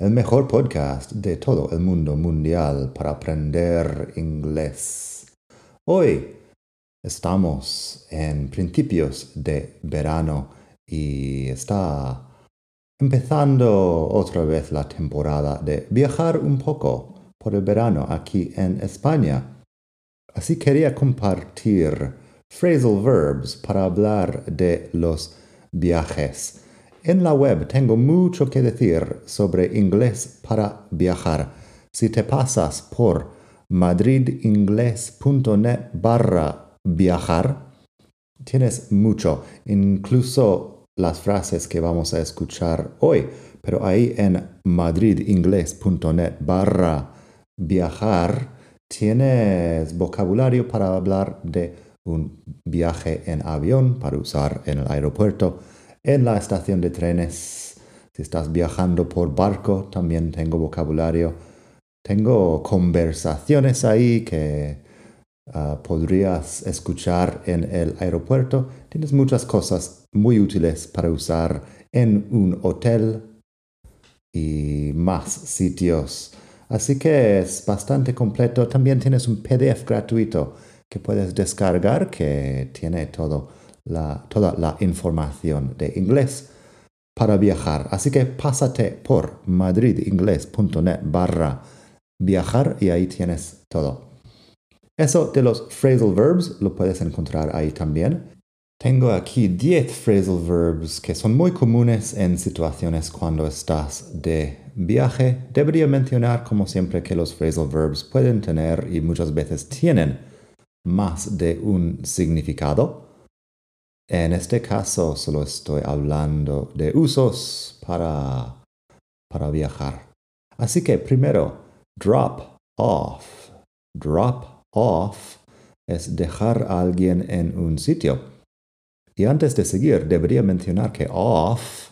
el mejor podcast de todo el mundo mundial para aprender inglés. Hoy estamos en principios de verano y está empezando otra vez la temporada de viajar un poco por el verano aquí en España. Así quería compartir phrasal verbs para hablar de los viajes en la web tengo mucho que decir sobre inglés para viajar. Si te pasas por madridingles.net barra viajar, tienes mucho, incluso las frases que vamos a escuchar hoy. Pero ahí en madridingles.net barra viajar tienes vocabulario para hablar de un viaje en avión para usar en el aeropuerto en la estación de trenes. Si estás viajando por barco, también tengo vocabulario. Tengo conversaciones ahí que ah, podrías escuchar en el aeropuerto. Tienes muchas cosas muy útiles para usar en un hotel y más sitios. Así que es bastante completo. También tienes un PDF gratuito que puedes descargar que tiene todo toda la información de inglés para viajar. Así que pásate por madridingles.net barra viajar y ahí tienes todo. Eso de los phrasal verbs lo puedes encontrar ahí también. Tengo aquí 10 phrasal verbs que son muy comunes en situaciones cuando estás de viaje. Debería mencionar como siempre que los phrasal verbs pueden tener y muchas veces tienen más de un significado. En este caso solo estoy hablando de usos para, para viajar. Así que primero, drop off. Drop off es dejar a alguien en un sitio. Y antes de seguir, debería mencionar que off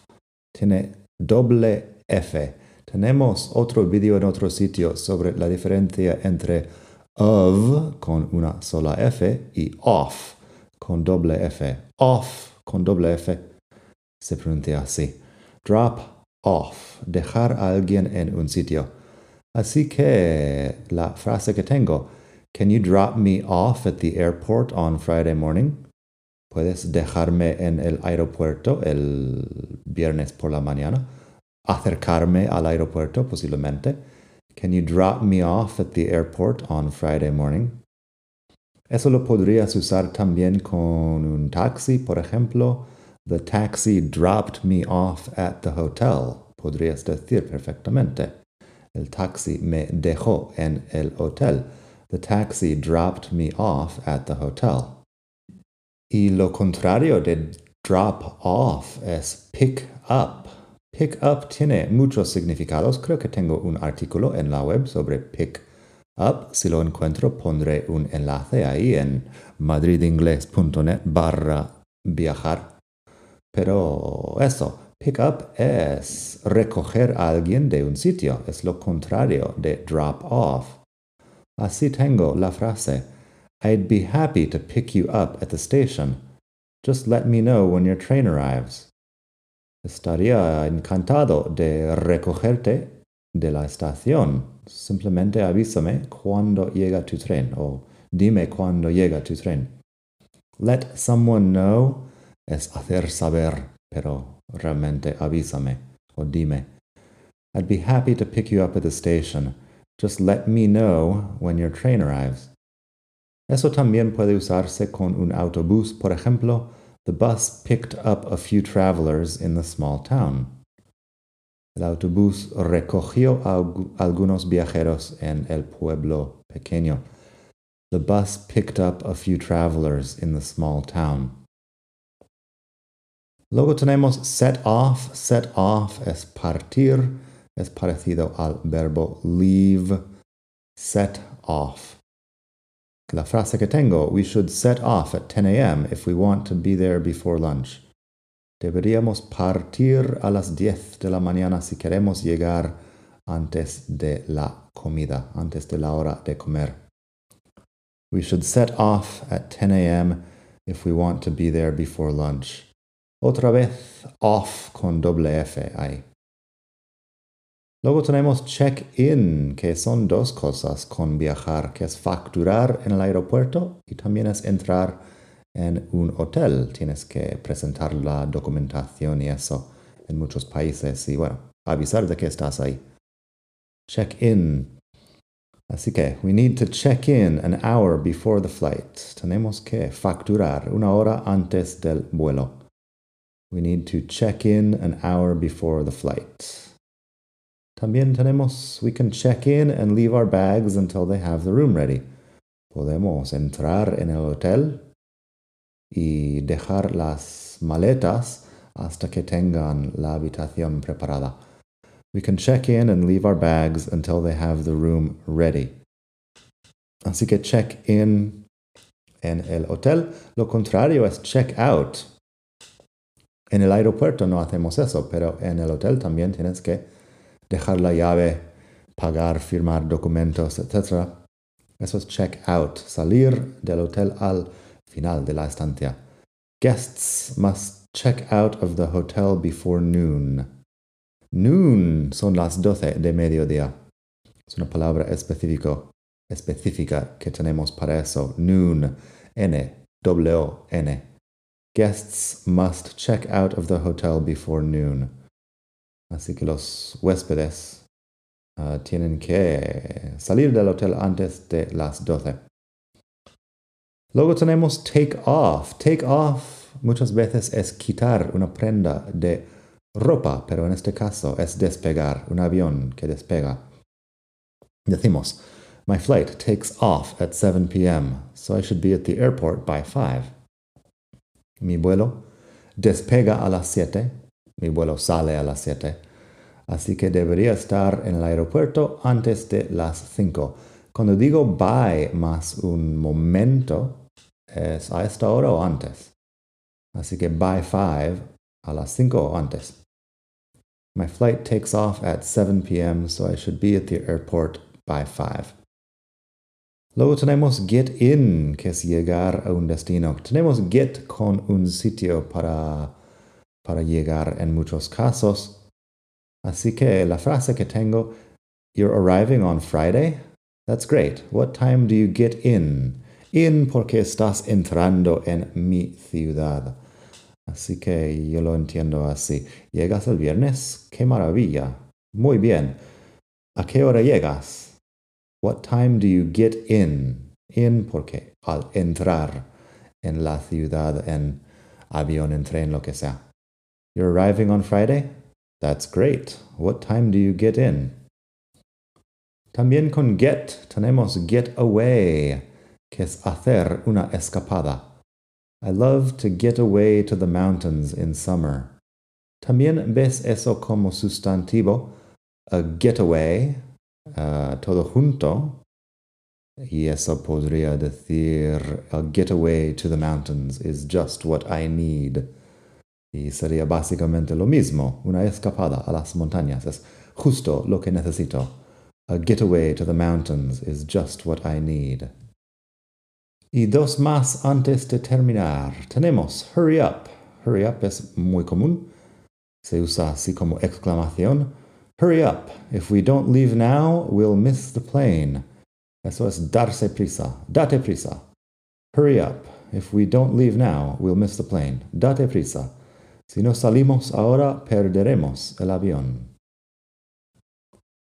tiene doble F. Tenemos otro vídeo en otro sitio sobre la diferencia entre of con una sola F y off con doble F. Off con doble F se pronuncia así. Drop off, dejar a alguien en un sitio. Así que la frase que tengo, Can you drop me off at the airport on Friday morning? Puedes dejarme en el aeropuerto el viernes por la mañana. Acercarme al aeropuerto posiblemente. Can you drop me off at the airport on Friday morning? Eso lo podrías usar también con un taxi, por ejemplo. The taxi dropped me off at the hotel. Podrías decir perfectamente. El taxi me dejó en el hotel. The taxi dropped me off at the hotel. Y lo contrario de drop off es pick up. Pick up tiene muchos significados. Creo que tengo un artículo en la web sobre pick up. Si lo encuentro, pondré un enlace ahí en madridingles.net barra viajar. Pero eso, pick up es recoger a alguien de un sitio, es lo contrario de drop off. Así tengo la frase, I'd be happy to pick you up at the station. Just let me know when your train arrives. Estaría encantado de recogerte de la estación. Simplemente avísame cuando llega tu tren o dime cuando llega tu tren. Let someone know es hacer saber, pero realmente avísame o dime. I'd be happy to pick you up at the station. Just let me know when your train arrives. Eso también puede usarse con un autobús, por ejemplo, the bus picked up a few travelers in the small town. El autobús recogió a algunos viajeros en el pueblo pequeño. The bus picked up a few travelers in the small town. Luego tenemos set off. Set off es partir. es parecido al verbo leave, set off. La frase que tengo, we should set off at 10 a.m. if we want to be there before lunch. Deberíamos partir a las 10 de la mañana si queremos llegar antes de la comida, antes de la hora de comer. We should set off at 10 a.m. if we want to be there before lunch. Otra vez off con doble F ahí. Luego tenemos check-in, que son dos cosas con viajar, que es facturar en el aeropuerto y también es entrar en un hotel. Tienes que presentar la documentación y eso en muchos países y bueno, avisar de que estás ahí. Check-in. Así que, we need to check in an hour before the flight. Tenemos que facturar una hora antes del vuelo. We need to check in an hour before the flight. También tenemos, we can check in and leave our bags until they have the room ready. Podemos entrar en el hotel y dejar las maletas hasta que tengan la habitación preparada. We can check in and leave our bags until they have the room ready. Así que check in en el hotel. Lo contrario es check out. En el aeropuerto no hacemos eso, pero en el hotel también tienes que dejar la llave, pagar, firmar documentos, etc. Eso es check out, salir del hotel al final de la estancia. Guests must check out of the hotel before noon. Noon son las doce de mediodía. Es una palabra específica que tenemos para eso. Noon. N. W. N. Guests must check out of the hotel before noon. Así que los huéspedes uh, tienen que salir del hotel antes de las 12. Luego tenemos take off. Take off muchas veces es quitar una prenda de ropa, pero en este caso es despegar, un avión que despega. Decimos, my flight takes off at 7 p.m., so I should be at the airport by 5. Mi vuelo despega a las 7 mi vuelo sale a las 7. Así que debería estar en el aeropuerto antes de las 5. Cuando digo by más un momento, es a esta hora o antes. Así que by 5 a las 5 o antes. My flight takes off at 7 p.m., so I should be at the airport by 5. Luego tenemos get in, que es llegar a un destino. Tenemos get con un sitio para para llegar en muchos casos. Así que la frase que tengo, You're arriving on Friday? That's great. What time do you get in? In porque estás entrando en mi ciudad. Así que yo lo entiendo así. ¿Llegas el viernes? ¡Qué maravilla! Muy bien. ¿A qué hora llegas? What time do you get in? In porque al entrar en la ciudad, en avión, en tren, lo que sea. You're arriving on Friday? That's great. What time do you get in? También con get tenemos get away, que es hacer una escapada. I love to get away to the mountains in summer. También ves eso como sustantivo, a getaway, uh, todo junto. Y eso podría decir, a getaway to the mountains is just what I need. Y sería básicamente lo mismo, una escapada a las montañas. Es justo lo que necesito. A getaway to the mountains is just what I need. Y dos más antes de terminar. Tenemos hurry up. Hurry up es muy común. Se usa así como exclamación. Hurry up. If we don't leave now, we'll miss the plane. Eso es darse prisa. Date prisa. Hurry up. If we don't leave now, we'll miss the plane. Date prisa. Si no salimos ahora, perderemos el avión.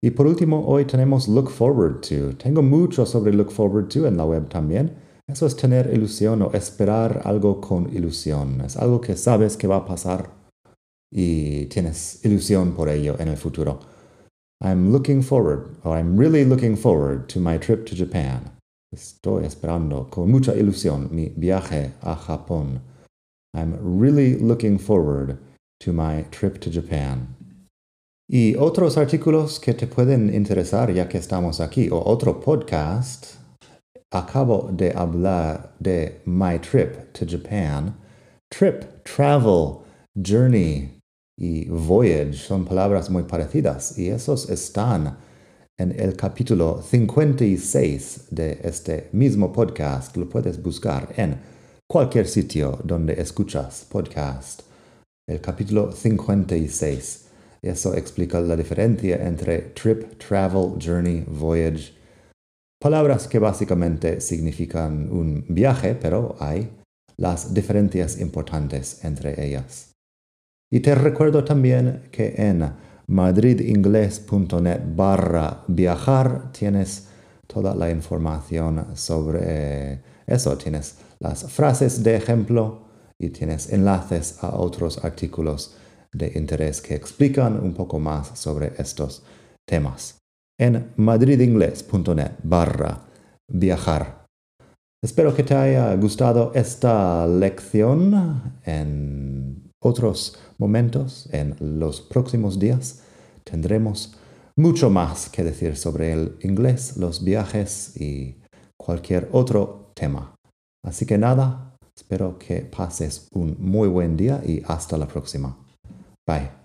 Y por último, hoy tenemos look forward to. Tengo mucho sobre look forward to en la web también. Eso es tener ilusión o esperar algo con ilusión. Es algo que sabes que va a pasar y tienes ilusión por ello en el futuro. I'm looking forward, or I'm really looking forward to my trip to Japan. Estoy esperando con mucha ilusión mi viaje a Japón. I'm really looking forward to my trip to Japan. Y otros artículos que te pueden interesar ya que estamos aquí, o otro podcast, acabo de hablar de My Trip to Japan. Trip, travel, journey y voyage son palabras muy parecidas y esos están en el capítulo 56 de este mismo podcast. Lo puedes buscar en cualquier sitio donde escuchas podcast. El capítulo 56. Eso explica la diferencia entre trip, travel, journey, voyage. Palabras que básicamente significan un viaje, pero hay las diferencias importantes entre ellas. Y te recuerdo también que en madridingles.net barra viajar tienes toda la información sobre eso. Tienes las frases de ejemplo y tienes enlaces a otros artículos de interés que explican un poco más sobre estos temas en madridingles.net barra viajar. Espero que te haya gustado esta lección en otros momentos, en los próximos días. Tendremos mucho más que decir sobre el inglés, los viajes y cualquier otro tema. Así que nada, espero que pases un muy buen día y hasta la próxima. Bye.